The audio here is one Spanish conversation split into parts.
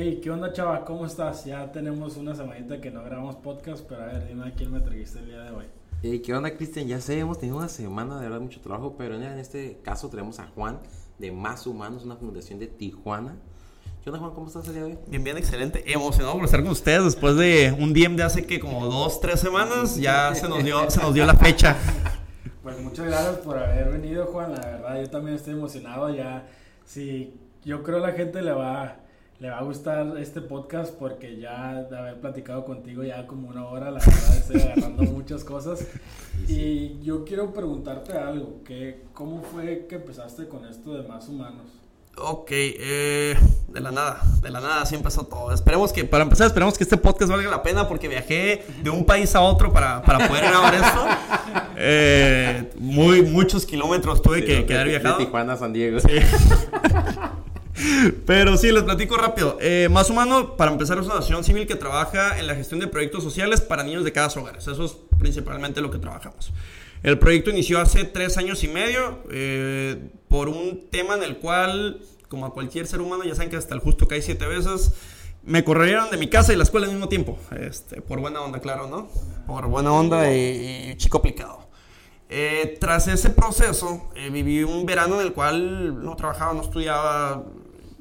Hey, ¿qué onda, chava? ¿Cómo estás? Ya tenemos una semanita que no grabamos podcast, pero a ver, dime a quién me trajiste el día de hoy. Hey, ¿qué onda, Cristian? Ya sé, hemos tenido una semana de verdad mucho trabajo, pero en este caso tenemos a Juan de Más Humanos, una fundación de Tijuana. ¿Qué onda, Juan? ¿Cómo estás el día de hoy? Bien, bien, excelente. Emocionado por estar con ustedes después de un DM de hace que como dos, tres semanas. Ya se nos dio, se nos dio la fecha. Pues muchas gracias por haber venido, Juan. La verdad, yo también estoy emocionado. Ya, sí, yo creo la gente le va, le va a gustar este podcast porque ya de haber platicado contigo ya como una hora, la verdad estoy agarrando muchas cosas. Y yo quiero preguntarte algo, que ¿cómo fue que empezaste con esto de más humanos? Ok, eh, de la nada, de la nada así empezó todo. Esperemos que, para empezar, esperemos que este podcast valga la pena porque viajé de un país a otro para, para poder grabar esto. Eh, muy, muchos kilómetros tuve que, que haber viajado. De Tijuana a San Diego. Sí. Pero sí, les platico rápido. Eh, Más Humano, para empezar, es una asociación civil que trabaja en la gestión de proyectos sociales para niños de cada hogar. Eso es principalmente lo que trabajamos. El proyecto inició hace tres años y medio eh, por un tema en el cual, como a cualquier ser humano, ya saben que hasta el justo cae siete veces, me corrieron de mi casa y la escuela al mismo tiempo. Este, por buena onda, claro, ¿no? Por buena onda y, y chico aplicado. Eh, tras ese proceso, eh, viví un verano en el cual no trabajaba, no estudiaba,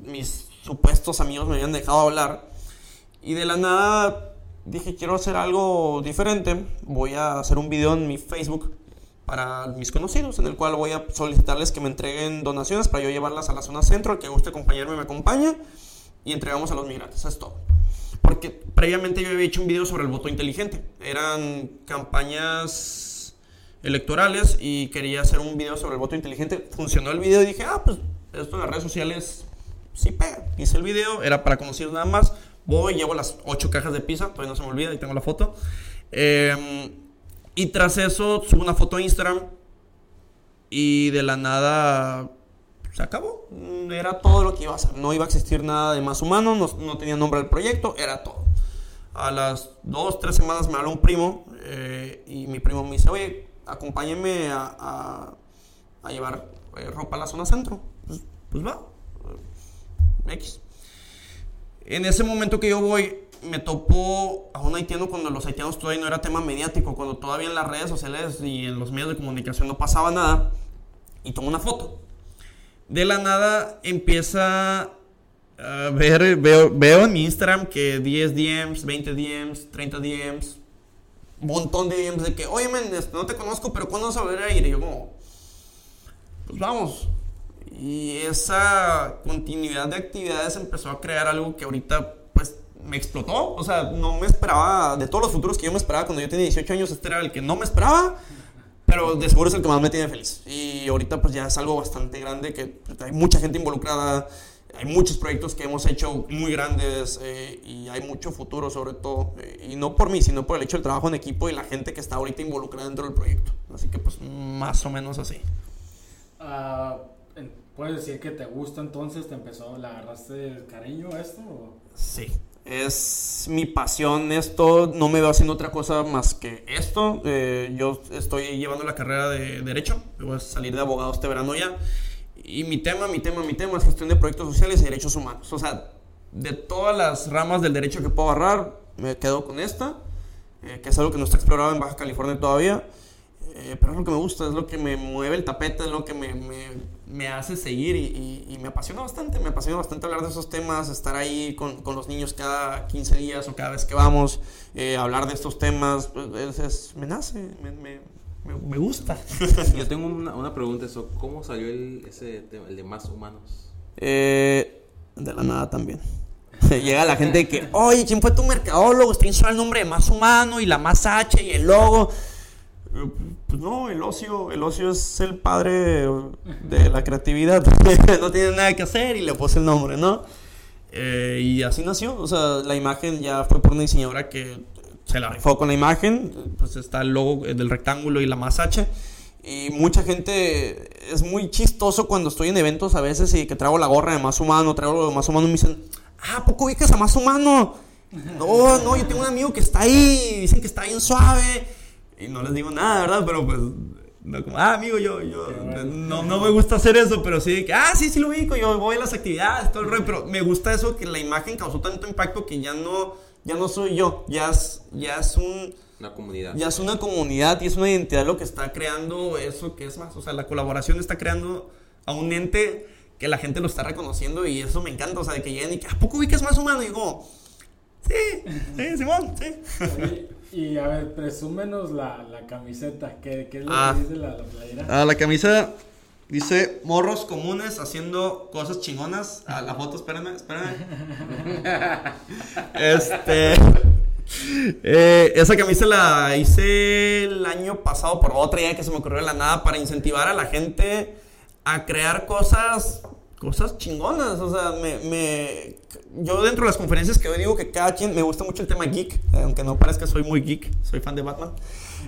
mis supuestos amigos me habían dejado hablar. Y de la nada dije, quiero hacer algo diferente. Voy a hacer un video en mi Facebook para mis conocidos, en el cual voy a solicitarles que me entreguen donaciones para yo llevarlas a la zona centro. El que guste acompañarme me acompaña y entregamos a los migrantes. Eso es todo. Porque previamente yo había hecho un video sobre el voto inteligente. Eran campañas electorales y quería hacer un video sobre el voto inteligente. Funcionó el video y dije, ah, pues esto las redes sociales sí pega. Hice el video, era para conocidos nada más. Voy, llevo las ocho cajas de pizza, todavía no se me olvida, ahí tengo la foto. Eh, y tras eso subo una foto a Instagram y de la nada se acabó. Era todo lo que iba a hacer. No iba a existir nada de más humano, no, no tenía nombre del proyecto, era todo. A las dos, tres semanas me habló un primo eh, y mi primo me dice, oye, acompáñenme a, a, a llevar eh, ropa a la zona centro. Pues, pues va. X. En ese momento que yo voy, me topo a un haitiano cuando los haitianos todavía no era tema mediático, cuando todavía en las redes sociales y en los medios de comunicación no pasaba nada, y tomo una foto. De la nada empieza a ver, veo, veo en mi Instagram que 10 DMs, 20 DMs, 30 DMs, un montón de DMs de que, oye, men, no te conozco, pero ¿cuándo vas a volver a ir? Y yo como, pues vamos. Y esa continuidad de actividades empezó a crear algo que ahorita pues me explotó. O sea, no me esperaba, de todos los futuros que yo me esperaba cuando yo tenía 18 años, este era el que no me esperaba. Pero de seguro es el que más me tiene feliz. Y ahorita pues ya es algo bastante grande que pues, hay mucha gente involucrada. Hay muchos proyectos que hemos hecho muy grandes eh, y hay mucho futuro sobre todo. Eh, y no por mí, sino por el hecho del trabajo en equipo y la gente que está ahorita involucrada dentro del proyecto. Así que pues más o menos así. Uh, ¿Puedes decir que te gusta entonces? ¿Te empezó, le agarraste cariño a esto? O? Sí, es mi pasión esto, no me veo haciendo otra cosa más que esto. Eh, yo estoy llevando la carrera de Derecho, voy a salir de abogado este verano ya. Y mi tema, mi tema, mi tema es gestión de proyectos sociales y derechos humanos. O sea, de todas las ramas del derecho que puedo agarrar, me quedo con esta, eh, que es algo que no está explorado en Baja California todavía. Eh, pero es lo que me gusta, es lo que me mueve el tapete, es lo que me, me, me hace seguir y, y, y, me apasiona bastante, me apasiona bastante hablar de esos temas, estar ahí con, con los niños cada 15 días o cada vez que vamos, eh, hablar de estos temas, pues, es, es, me nace, me, me, me gusta. Yo tengo una, una, pregunta, eso, ¿cómo salió el, ese tema, el de más humanos? Eh, de la nada también. Llega la gente que, oye, ¿quién fue tu mercadólogo? Instalado el nombre de más humano y la más H y el logo. Pues no, el ocio, el ocio es el padre de la creatividad. no tiene nada que hacer y le puse el nombre, ¿no? Eh, y así nació. O sea, la imagen ya fue por una diseñadora que se la rifó con la imagen. Pues está el logo del rectángulo y la más H. Y mucha gente es muy chistoso cuando estoy en eventos a veces y que traigo la gorra de más humano, traigo lo de más humano y me dicen, ah, ¿a poco ubicas a más humano? No, no, yo tengo un amigo que está ahí, dicen que está bien suave. Y no les digo nada, ¿verdad? Pero pues No, como, ah, amigo, yo, yo, bueno. no, no me gusta hacer eso, pero sí, que, ah, sí, sí lo ubico, yo voy a las actividades, todo el rollo, pero me gusta eso que la imagen causó tanto impacto que ya no, ya no soy yo, ya es, ya es un, Una comunidad. ya es una comunidad y es una identidad lo que está creando eso que es más, o sea, la colaboración está creando a un ente que la gente lo está reconociendo y eso me encanta, o sea, de que lleguen y que, ¿a poco ubicas más humano? Y digo, sí, sí, Simón, sí. Oye, y a ver, presúmenos la, la camiseta. ¿Qué, qué es lo Ah. que dice la, la playera? Ah, la camisa dice morros comunes haciendo cosas chingonas. Ah, la foto, espérame, espérame. este. eh, esa camisa la hice el año pasado por otra idea que se me ocurrió de la nada para incentivar a la gente a crear cosas cosas chingonas. O sea, me, me- yo dentro de las conferencias que hoy digo que cada quien me gusta mucho el tema geek, aunque no parezca soy muy geek, soy fan de Batman.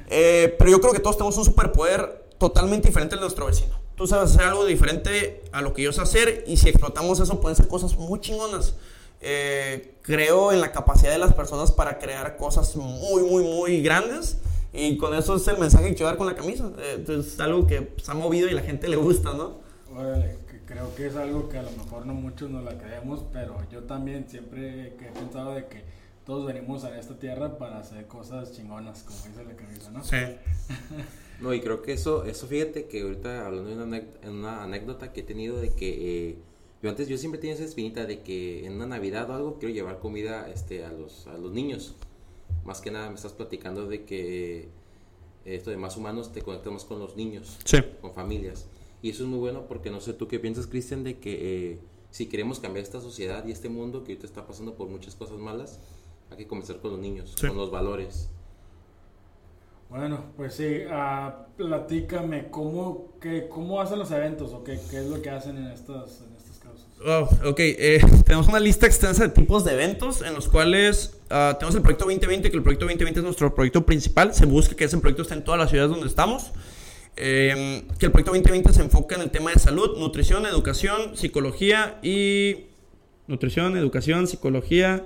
Eh, pero yo creo que todos tenemos un superpoder totalmente diferente al de nuestro vecino. Tú sabes hacer algo diferente a lo que yo sé hacer y si explotamos eso pueden ser cosas muy chingonas. Eh, creo en la capacidad de las personas para crear cosas muy, muy, muy grandes. Y con eso es el mensaje que quiero dar con la camisa. Eh, es algo que se ha movido y la gente le gusta, ¿no? Órale, creo que es algo que a lo mejor no muchos nos la creemos, pero yo también siempre que he pensado de que todos venimos a esta tierra para hacer cosas chingonas, como dice la camisa, ¿no? Sí. No, y creo que eso, eso fíjate que ahorita hablando de una, anécdota que he tenido de que eh, yo antes, yo siempre tenía esa espinita de que en una Navidad o algo quiero llevar comida este, a, los, a los niños. Más que nada me estás platicando de que eh, esto de más humanos te conectas más con los niños, Sí. con familias. Y eso es muy bueno porque no sé tú qué piensas, Cristian, de que eh, si queremos cambiar esta sociedad y este mundo que ahorita está pasando por muchas cosas malas, hay que comenzar con los niños, Sí. con los valores. Bueno, pues sí, ah, platícame, ¿cómo, qué, ¿cómo hacen los eventos o qué, qué es lo que hacen en estas, en estas causas? Oh, ok, eh, tenemos una lista extensa de tipos de eventos en los cuales ah, tenemos el proyecto 2020, que el proyecto 2020 es nuestro proyecto principal. Se busca que ese proyecto esté en todas las ciudades donde estamos. Eh, que el proyecto 2020 se enfoca en el tema de salud, nutrición, educación, psicología y... Nutrición, educación, psicología...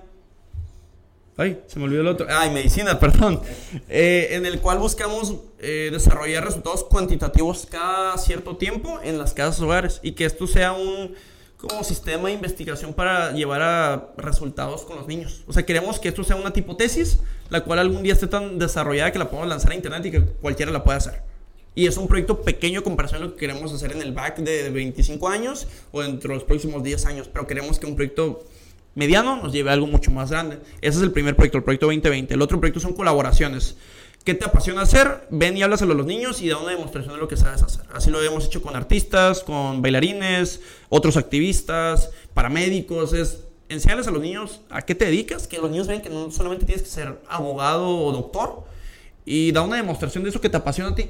Ay, se me olvidó el otro. Ay, medicina, perdón. Eh, en el cual buscamos eh, desarrollar resultados cuantitativos cada cierto tiempo en las casas hogares y que esto sea un como sistema de investigación para llevar a resultados con los niños. O sea, queremos que esto sea una tipo la cual algún día esté tan desarrollada que la podamos lanzar a internet y que cualquiera la pueda hacer. Y es un proyecto pequeño comparación a lo que queremos hacer en el back de 25 años o dentro de los próximos 10 años, pero queremos que un proyecto mediano nos lleve a algo mucho más grande. Ese es el primer proyecto, el proyecto 2020. El otro proyecto son colaboraciones. ¿Qué te apasiona hacer? Ven y háblaselo a los niños y da una demostración de lo que sabes hacer. Así lo hemos hecho con artistas, con bailarines, otros activistas, paramédicos. Es enseñarles a los niños a qué te dedicas, que los niños vean que no solamente tienes que ser abogado o doctor, y da una demostración de eso que te apasiona a ti.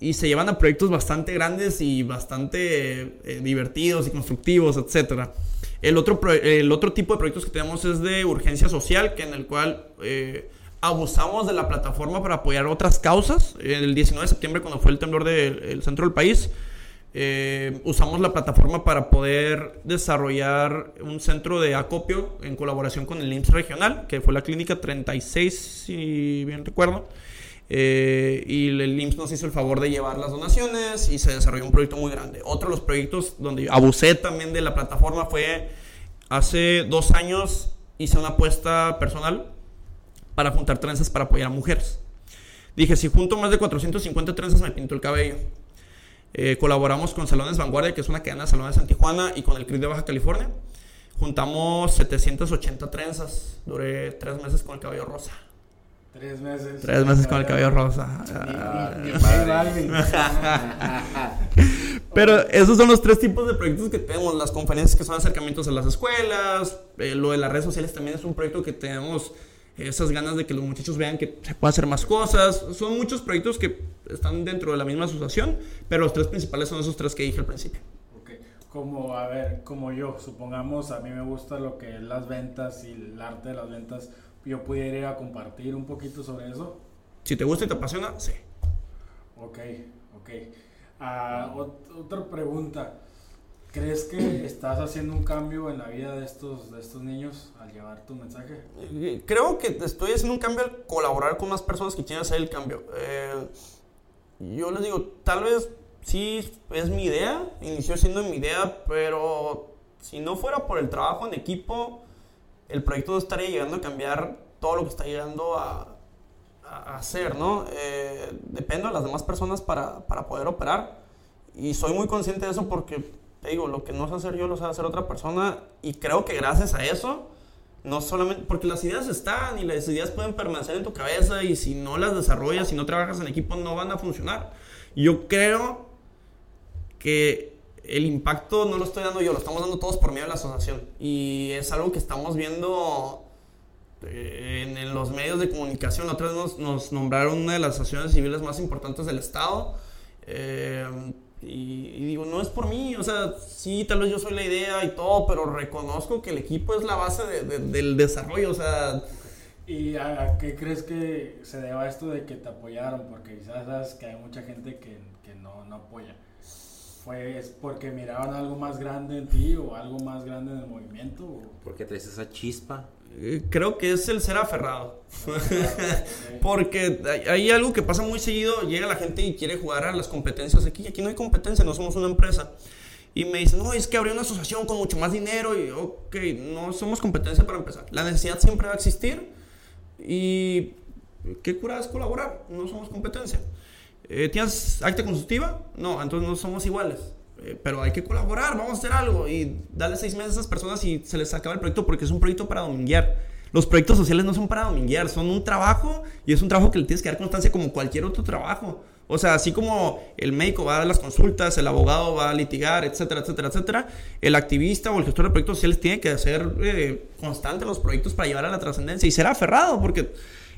Y se llevan a proyectos bastante grandes y bastante eh, divertidos y constructivos, etcétera. El otro, el otro tipo de proyectos que tenemos es de urgencia social, que en el cual eh, abusamos de la plataforma para apoyar otras causas. El 19 de septiembre, cuando fue el temblor del el centro del país, eh, usamos la plataforma para poder desarrollar un centro de acopio en colaboración con el IMSS regional, que fue la clínica 36, si bien recuerdo. Eh, y el IMSS nos hizo el favor de llevar las donaciones y se desarrolló un proyecto muy grande. Otro de los proyectos donde abusé también de la plataforma fue hace dos años hice una apuesta personal para juntar trenzas para apoyar a mujeres. Dije, si junto más de 450 trenzas me pinto el cabello. Eh, colaboramos con Salones Vanguardia, que es una cadena de salones en Tijuana, y con el CRIT de Baja California. Juntamos 780 trenzas. Duré tres meses con el cabello rosa. Tres meses. Tres meses con el cabello rosa. Pero esos son los tres tipos de proyectos que tenemos. Las conferencias que son acercamientos a las escuelas. eh, lo de las redes sociales también es un proyecto que tenemos esas ganas de que los muchachos vean que se puede hacer más cosas. Son muchos proyectos que están dentro de la misma asociación, pero los tres principales son esos tres que dije al principio. Ok, Como, a ver, como yo, supongamos, a mí me gusta lo que es las ventas y el arte de las ventas. Yo pudiera ir a compartir un poquito sobre eso. Si te gusta y te apasiona, sí. Ok, ok. Ah, ot- otra pregunta. ¿Crees que estás haciendo un cambio en la vida de estos, de estos niños al llevar tu mensaje? Eh, Creo que estoy haciendo un cambio al colaborar con más personas que quieren hacer el cambio. Eh, yo les digo, tal vez sí es mi idea, inició siendo mi idea, pero si no fuera por el trabajo en equipo, el proyecto no estaría llegando a cambiar todo lo que está llegando a, hacer, ¿no? Eh, dependo de las demás personas para, para, poder operar y soy muy consciente de eso porque, te digo, lo que no sé hacer yo lo sabe hacer otra persona y creo que gracias a eso, no solamente, porque las ideas están y las ideas pueden permanecer en tu cabeza y si no las desarrollas, si no trabajas en equipo, no van a funcionar. Yo creo que el impacto no lo estoy dando yo, lo estamos dando todos por medio de la asociación. Y es algo que estamos viendo eh, en, los medios de comunicación. La otra vez nos, nombraron una de las asociaciones civiles más importantes del Estado. Eh, y, digo, no es por mí, o sea, sí, tal vez yo soy la idea y todo, pero reconozco que el equipo es la base del desarrollo, o sea... ¿Y a, qué crees que se deba esto de que te apoyaron? Porque quizás sabes que hay mucha gente que, que no, no apoya fue porque miraban algo más grande en ti o algo más grande en el movimiento? Porque traes esa chispa. Eh, creo que es el ser aferrado. porque hay, algo que pasa muy seguido, llega la gente y quiere jugar a las competencias aquí, aquí no hay competencia, no somos una empresa. Y me dicen, no, es que habría una asociación con mucho más dinero y, ok, no somos competencia para empezar. La necesidad siempre va a existir y qué cura es colaborar, no somos competencia. Eh, ¿Tienes acta consultiva? No, entonces no somos iguales. Eh, pero hay que colaborar, vamos a hacer algo y darle seis meses a esas personas y se les acaba el proyecto porque es un proyecto para dominguear. Los proyectos sociales no son para dominguear, son un trabajo y es un trabajo que le tienes que dar constancia como cualquier otro trabajo. O sea, así como el médico va a dar las consultas, el abogado va a litigar, etcétera, etcétera, etcétera, el activista o el gestor de proyectos sociales tiene que ser eh, constante los proyectos para llevar a la trascendencia y ser aferrado porque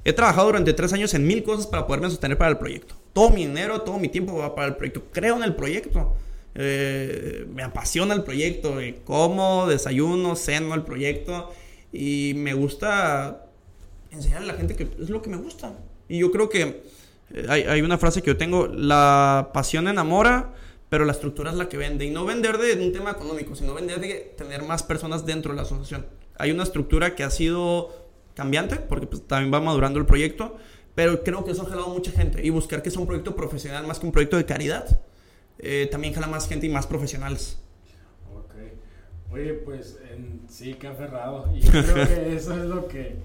He trabajado durante tres años en mil cosas para poderme sostener para el proyecto. Todo mi dinero, todo mi tiempo va para el proyecto. Creo en el proyecto. Eh, me apasiona el proyecto. como, desayuno, ceno el proyecto. Y me gusta enseñarle a la gente que es lo que me gusta. Y yo creo que eh, hay, hay, una frase que yo tengo, la pasión enamora, pero la estructura es la que vende. Y no vender de un tema económico, sino vender de tener más personas dentro de la asociación. Hay una estructura que ha sido cambiante, porque pues, también va madurando el proyecto, pero creo que eso ha jalado mucha gente y buscar que sea un proyecto profesional más que un proyecto de caridad, eh, también jala más gente y más profesionales. Ok. Oye, pues en, sí que aferrado y creo que eso es lo que,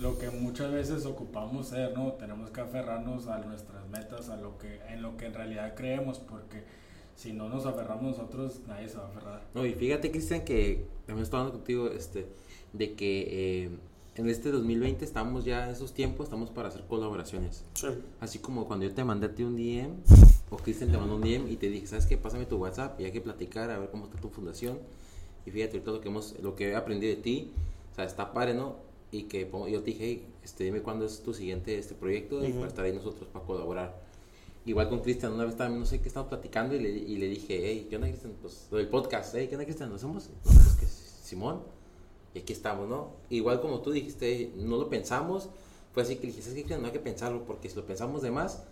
lo que muchas veces ocupamos ser, ¿no? Tenemos que aferrarnos a nuestras metas, a lo que, en lo que en realidad creemos, porque si no nos aferramos nosotros, nadie se va a aferrar. No, y fíjate, Cristian, que también estoy hablando contigo, este, de que eh, en este 2020 estamos ya en esos tiempos, estamos para hacer colaboraciones. Sí. Así como cuando yo te mandé a ti un DM, o Cristian te mandó un DM y te dije, ¿sabes qué? Pásame tu WhatsApp y hay que platicar a ver cómo está tu fundación. Y fíjate todo lo que, hemos, lo que he aprendido de ti, o sea, está padre, ¿no? Y que yo te dije, este, dime cuándo es tu siguiente este proyecto y para estar ahí nosotros para colaborar. Igual con Cristian, una vez también, no sé qué estamos platicando y le, y le dije, hey, ¿qué onda, Cristian? Pues lo del podcast, hey, ¿qué onda, Cristian? ¿Lo hacemos? No, pues que Simón y aquí estamos, ¿no? Igual como tú dijiste, no lo pensamos, fue así que dijiste, es que no hay que pensarlo, porque si lo pensamos de más,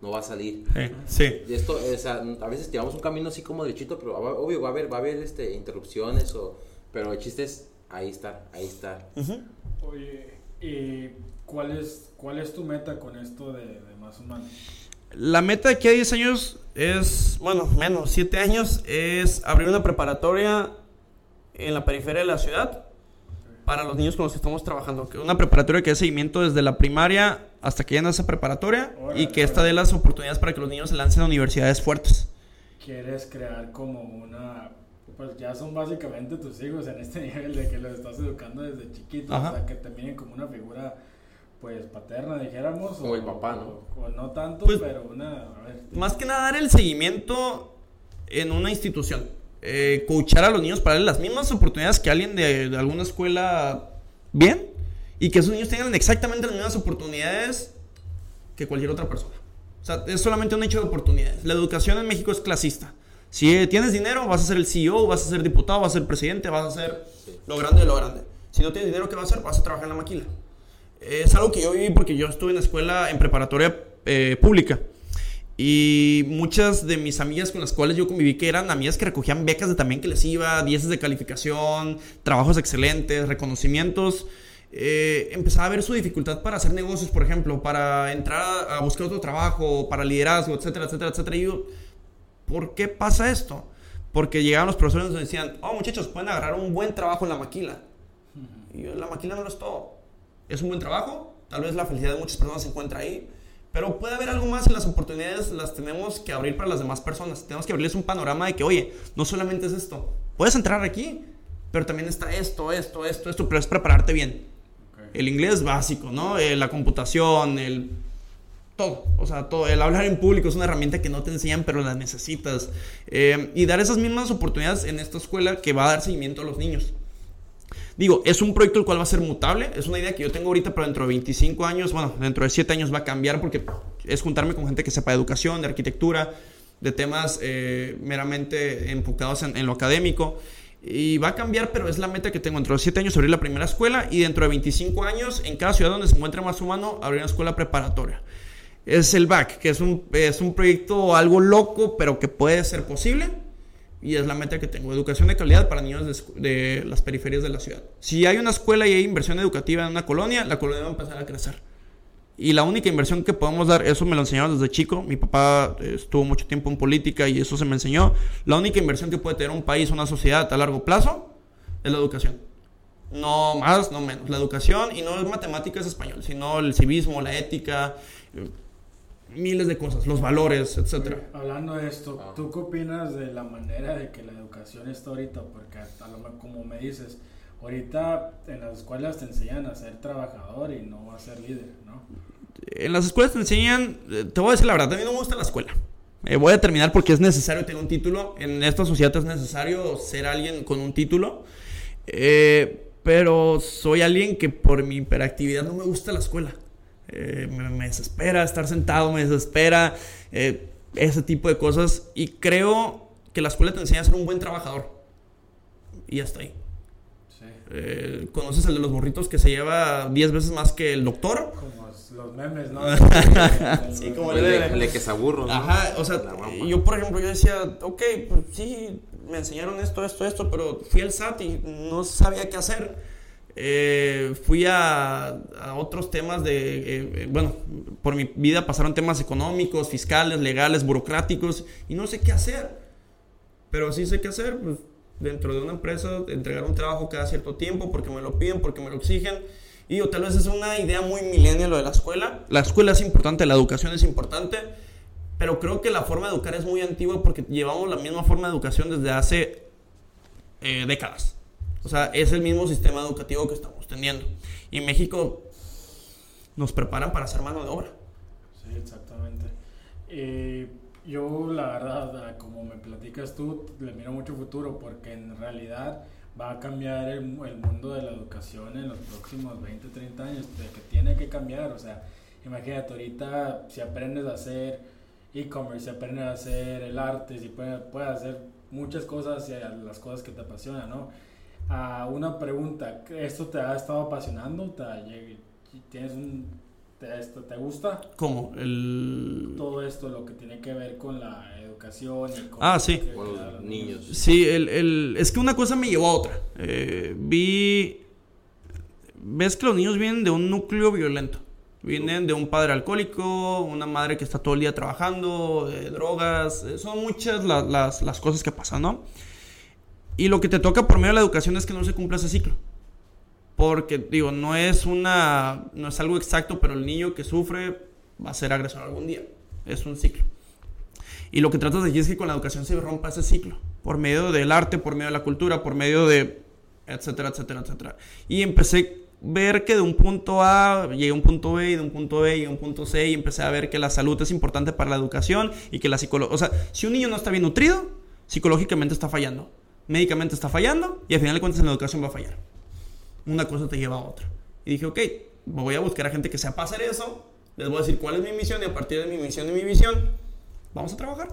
no va a salir. sí. Y esto, o sea, a veces llevamos un camino así como derechito, pero obvio va a haber, va a haber este, interrupciones, o, pero el chiste es, ahí está, ahí está. Oye, ¿y cuál es, cuál es tu meta con esto de, de Más Humano? La meta de aquí a 10 años es, bueno, menos, 7 años, es abrir una preparatoria en la periferia de la ciudad para los niños con los que estamos trabajando. Una preparatoria que dé seguimiento desde la primaria hasta que llegan a esa preparatoria y que esta dé las oportunidades para que los niños se lancen a universidades fuertes. Quieres crear como una. Pues ya son básicamente tus hijos en este nivel de que los estás educando desde chiquitos, o sea, que te miren como una figura pues paterna, dijéramos. O, el papá, ¿no? O, no tanto, pues, pero una... más que nada dar el seguimiento en una institución eh, coachar a los niños para darles las mismas oportunidades que alguien de, alguna escuela bien y que esos niños tengan exactamente las mismas oportunidades que cualquier otra persona. O sea, es solamente un hecho de oportunidades. La educación en México es clasista. Si tienes dinero, vas a ser el CEO, vas a ser diputado, vas a ser presidente, vas a ser lo grande de lo grande. Si no tienes dinero, ¿qué vas a hacer? Vas a trabajar en la maquila. Es algo que yo viví porque yo estuve en escuela, en preparatoria eh, pública. Y muchas de mis amigas con las cuales yo conviví, que eran amigas que recogían becas de también que les iba, 10 de calificación, trabajos excelentes, reconocimientos, eh, empezaba a ver su dificultad para hacer negocios, por ejemplo, para entrar a, buscar otro trabajo, para liderazgo, etcétera, etcétera, etcétera. Y yo, ¿por qué pasa esto? Porque llegaban los profesores y nos decían, oh muchachos, pueden agarrar un buen trabajo en la maquila. Y yo, la maquila no lo es todo. Es un buen trabajo, tal vez la felicidad de muchas personas se encuentra ahí, pero puede haber algo más y las oportunidades las tenemos que abrir para las demás personas. Tenemos que abrirles un panorama de que, oye, no solamente es esto, puedes entrar aquí, pero también está esto, esto, esto, esto, pero es prepararte bien. El inglés básico, ¿no? Eh, la computación, el... Todo, o sea, todo. El hablar en público es una herramienta que no te enseñan, pero la necesitas. Eh, y dar esas mismas oportunidades en esta escuela que va a dar seguimiento a los niños. Digo, es un proyecto el cual va a ser mutable, es una idea que yo tengo ahorita, pero dentro de 25 años, bueno, dentro de 7 años va a cambiar porque es juntarme con gente que sepa de educación, de arquitectura, de temas eh, meramente enfocados en, lo académico. Y va a cambiar, pero es la meta que tengo. Dentro de 7 años abrir la primera escuela y dentro de 25 años, en cada ciudad donde se encuentre más humano, abrir una escuela preparatoria. Es el BAC, que es un, es un proyecto algo loco, pero que puede ser posible y es la meta que tengo, educación de calidad para niños de, las periferias de la ciudad. Si hay una escuela y hay inversión educativa en una colonia, la colonia va a empezar a crecer. Y la única inversión que podemos dar, eso me lo enseñaron desde chico, mi papá eh, estuvo mucho tiempo en política y eso se me enseñó, la única inversión que puede tener un país, una sociedad a largo plazo, es la educación. No más, no menos. La educación y no es matemáticas español, sino el civismo, la ética, miles de cosas, los valores, etcétera. Hablando de esto, ah. ¿tú qué opinas de la manera de que la educación está ahorita? Porque como me dices, ahorita en las escuelas te enseñan a ser trabajador y no a ser líder, ¿no? En las escuelas te enseñan, eh, te voy a decir la verdad, a mí no me gusta la escuela. Eh, voy a terminar porque es necesario tener un título. En esta sociedad es necesario ser alguien con un título. Eh, pero soy alguien que por mi hiperactividad no me gusta la escuela. Eh, me, desespera estar sentado, me desespera eh, ese tipo de cosas. Y creo que la escuela te enseña a ser un buen trabajador. Y hasta ahí. Eh, ¿Conoces el de los burritos que se lleva 10 veces más que el doctor? Como los memes, ¿no? sí, como el, de, el que se aburro. Ajá, o sea, yo por ejemplo, yo decía, ok, pues sí, me enseñaron esto, esto, esto, pero fui al SAT y no sabía qué hacer. Eh, fui a, otros temas de, eh, eh, bueno, por mi vida pasaron temas económicos, fiscales, legales, burocráticos, y no sé qué hacer. Pero sí sé qué hacer, pues, dentro de una empresa, entregar un trabajo cada cierto tiempo, porque me lo piden, porque me lo exigen. Y o tal vez es una idea muy milenial lo de la escuela. La escuela es importante, la educación es importante, pero creo que la forma de educar es muy antigua porque llevamos la misma forma de educación desde hace décadas. O sea, es el mismo sistema educativo que estamos teniendo. Y México nos preparan para hacer mano de obra. Sí, exactamente. Eh, yo, la verdad, como me platicas tú, le miro mucho futuro porque en realidad va a cambiar el, el, mundo de la educación en los próximos 20, 30 años, de que tiene que cambiar. O sea, imagínate, ahorita si aprendes a hacer e-commerce, si aprendes a hacer el arte, si puedes, puedes hacer muchas cosas y las cosas que te apasionan, ¿no? A una pregunta. ¿Esto te ha estado apasionando? ¿Te, tienes un, te, gusta? ¿Cómo? El... Todo esto, lo que tiene que ver con la educación y con, ah, sí. los niños. Sí, el, el, es que una cosa me llevó a otra. Eh, vi... Ves que los niños vienen de un núcleo violento. Vienen de un padre alcohólico, una madre que está todo el día trabajando, de drogas. Eh, son muchas las, las, las cosas que pasan, ¿no? Y lo que te toca por medio de la educación es que no se cumpla ese ciclo. Porque, digo, no es una. No es algo exacto, pero el niño que sufre va a ser agresor algún día. Es un ciclo. Y lo que tratas de decir es que con la educación se rompa ese ciclo. Por medio del arte, por medio de la cultura, por medio de. etcétera, etcétera, etcétera. Y empecé a ver que de un punto A llegué a un punto B y de un punto B y a un punto C y empecé a ver que la salud es importante para la educación y que la psicología... O sea, si un niño no está bien nutrido, psicológicamente está fallando médicamente está fallando y al final de cuentas en la educación va a fallar. Una cosa te lleva a otra. Y dije, ok, voy a buscar a gente que sepa hacer eso, les voy a decir cuál es mi misión y a partir de mi misión y mi visión, vamos a trabajar.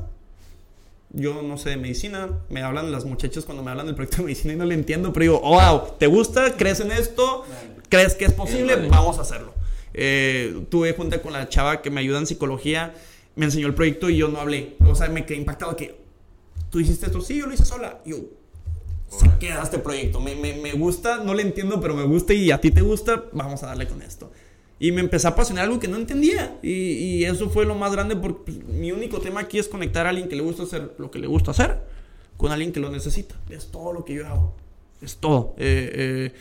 Yo no sé de medicina, me hablan las muchachas cuando me hablan del proyecto de medicina y no le entiendo, pero digo, oh, wow, ¿te gusta? ¿Crees en esto? ¿Crees que es posible? Vamos a hacerlo. Eh, tuve junta con la chava que me ayuda en psicología, me enseñó el proyecto y yo no hablé. O sea, me quedé impactado que tú hiciste esto, sí, yo lo hice sola. Y yo, se queda este proyecto. Me, me, me gusta, no le entiendo, pero me gusta y a ti te gusta, vamos a darle con esto. Y me empecé a apasionar algo que no entendía. Y, y eso fue lo más grande porque pues, mi único tema aquí es conectar a alguien que le gusta hacer lo que le gusta hacer con alguien que lo necesita. Es todo lo que yo hago. Es todo. Eh, eh,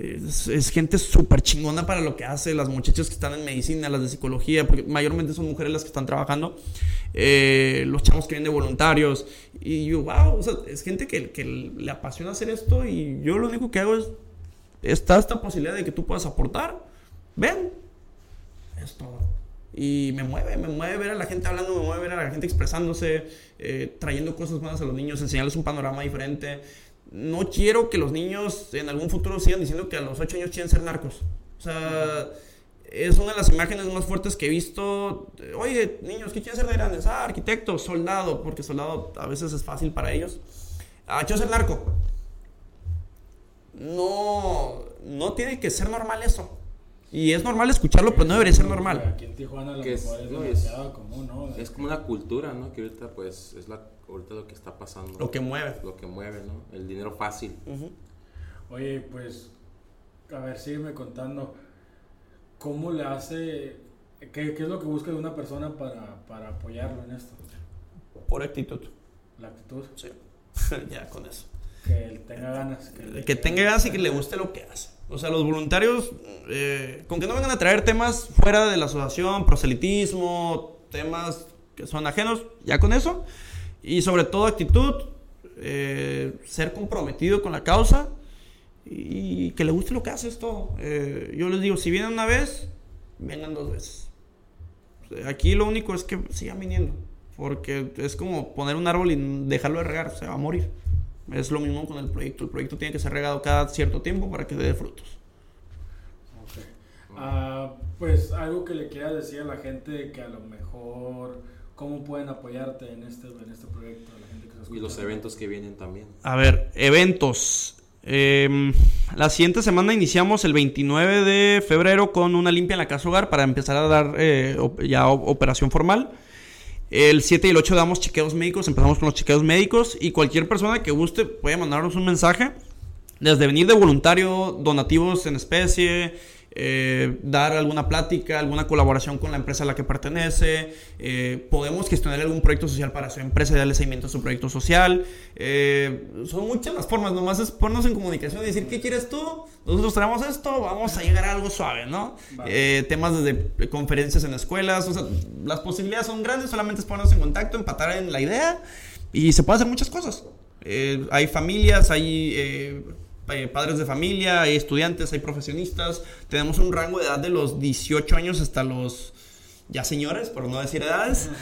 es, gente súper chingona para lo que hace. Las muchachas que están en medicina, las de psicología, porque mayormente son mujeres las que están trabajando. Eh, los chavos que vienen de voluntarios. Y yo, wow, es gente que, que le apasiona hacer esto. Y yo lo único que hago es. Está esta posibilidad de que tú puedas aportar. Ven. Es todo. Y me mueve, me mueve ver a la gente hablando, me mueve ver a la gente expresándose, eh, trayendo cosas buenas a los niños, enseñarles un panorama diferente. No quiero que los niños en algún futuro sigan diciendo que a los 8 años quieren ser narcos. O sea, es una de las imágenes más fuertes que he visto. Oye, niños, ¿qué quieren ser de grandes? Ah, arquitecto, soldado, porque soldado a veces es fácil para ellos. Ah, quiero ser narco. No, no tiene que ser normal eso. Y es normal escucharlo, pero no debería ser normal. Aquí en Tijuana a lo Que es- mejor es demasiado es- común, ¿no? Es como una cultura, ¿no? Que ahorita pues es la, ahorita lo que está pasando. Lo que mueve. Lo que mueve, ¿no? El dinero fácil. Oye, pues, a ver, sígueme contando. ¿Cómo le hace, qué, qué es lo que busca de una persona para, para apoyarlo en esto? Por actitud. La actitud, Sí. ya con eso. que él tenga ganas. Que, Que tenga ganas y que le guste lo que hace. O sea, los voluntarios, eh, con que no vengan a traer temas fuera de la asociación, proselitismo, temas que son ajenos, ya con eso. Y sobre todo actitud, eh, ser comprometido con la causa y que le guste lo que hace es todo. Eh, yo les digo, si vienen una vez, vengan dos veces. Aquí lo único es que sigan viniendo. Porque es como poner un árbol y dejarlo de regar, se va a morir. Es lo mismo con el proyecto. El proyecto tiene que ser regado cada cierto tiempo para que dé frutos. Ok. Ah, pues algo que le quieras decir a la gente que a lo mejor, ¿cómo pueden apoyarte en este, en este proyecto? La gente que Y los eventos que vienen también. A ver, eventos. Em, la siguiente semana iniciamos el 29 de febrero con una limpia en la casa hogar para empezar a dar eh, ya operación formal. El 7 y el 8 damos chequeos médicos, empezamos con los chequeos médicos y cualquier persona que guste puede mandarnos un mensaje. Desde venir de voluntario, donativos en especie, eh, dar alguna plática, alguna colaboración con la empresa a la que pertenece, eh, podemos gestionar algún proyecto social para su empresa y darle seguimiento a su proyecto social. Eh, son muchas las formas, nomás es ponernos en comunicación y decir, ¿qué quieres tú? Nosotros traemos esto, vamos a llegar a algo suave, ¿no? Vale. Eh, temas desde conferencias en escuelas, o sea, las posibilidades son grandes, solamente es ponernos en contacto, empatar en la idea y se puede hacer muchas cosas. Eh, hay familias, hay eh, padres de familia, hay estudiantes, hay profesionistas. Tenemos un rango de edad de los 18 años hasta los ya señores, por no decir edades.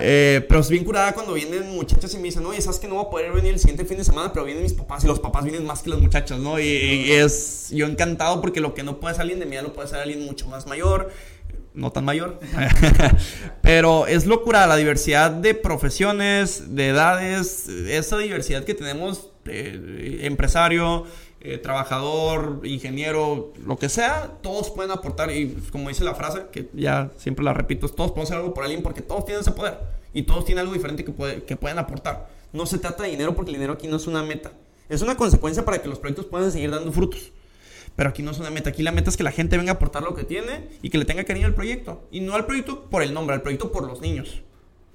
Eh, pero es bien curada cuando vienen muchachas y me dicen, oye, sabes que no voy a poder venir el siguiente fin de semana, pero vienen mis papás y los papás vienen más que las muchachas, ¿no? Y, y es yo encantado porque lo que no puede ser alguien de mi edad lo puede ser alguien mucho más mayor, no tan mayor. pero es locura la diversidad de profesiones, de edades, esa diversidad que tenemos, eh, empresario, eh, trabajador, ingeniero, lo que sea, todos pueden aportar. Y como dice la frase, que ya siempre la repito, todos podemos hacer algo por alguien porque todos tienen ese poder. Y todos tienen algo diferente que, puede- que pueden aportar. No se trata de dinero porque el dinero aquí no es una meta. Es una consecuencia para que los proyectos puedan seguir dando frutos. Pero aquí no es una meta. Aquí la meta es que la gente venga a aportar lo que tiene y que le tenga cariño al proyecto. Y no al proyecto por el nombre, al proyecto por los niños.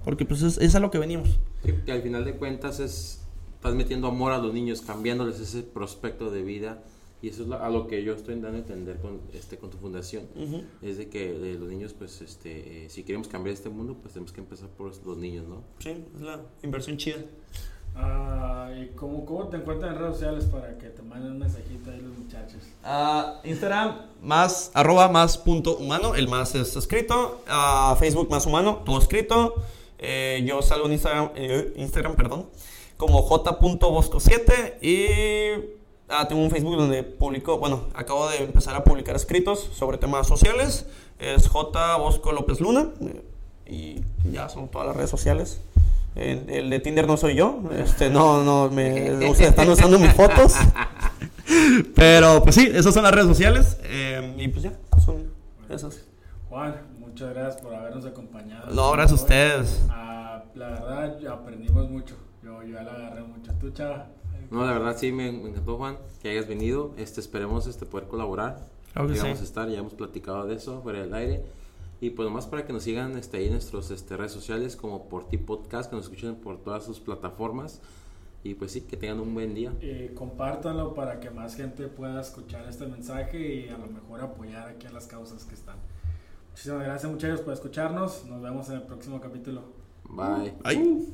Porque pues es, es a lo que venimos. Sí, que al final de cuentas es estás metiendo amor a los niños, cambiándoles ese prospecto de vida y eso es lo- a lo que yo estoy dando a entender con este con tu fundación. Es de que eh, los niños pues este eh, si queremos cambiar este mundo, pues tenemos que empezar por los niños, ¿no? Sí, es la inversión chida. Ah, ¿y cómo, cómo te encuentran en redes sociales para que te manden un mensajito ahí los muchachos? Ah, Instagram más arroba más punto humano, el más es escrito. Ah, Facebook más humano, todo escrito. Eh, yo salgo en Instagram, eh, Instagram perdón, como j.bosco7 y ah, tengo un Facebook donde publico, bueno, acabo de empezar a publicar escritos sobre temas sociales. Es J. Bosco López Luna eh, y ya son todas las redes sociales. El, el de Tinder no soy yo, este, no, no, me, están usando mis fotos. Pero pues sí, esas son las redes sociales. eh, y pues ya, son esas. Juan, muchas gracias por habernos acompañado. No, gracias a ustedes. Ah, la verdad, aprendimos mucho. Yo, yo ya la agarré mucho. Tú, chava, No, la verdad sí, me, me encantó, Juan, que hayas venido. Este, esperemos este, poder colaborar. Claro que Y sí. vamos a estar, ya hemos platicado de eso fuera del aire. Y pues nomás para que nos sigan este, ahí en nuestras este, redes sociales, como por ti podcast, que nos escuchen por todas sus plataformas. Y pues sí, que tengan un buen día. Eh, compártanlo para que más gente pueda escuchar este mensaje y a lo mejor apoyar aquí a las causas que están. Muchísimas gracias muchachos por escucharnos. Nos vemos en el próximo capítulo. Bye. Ay.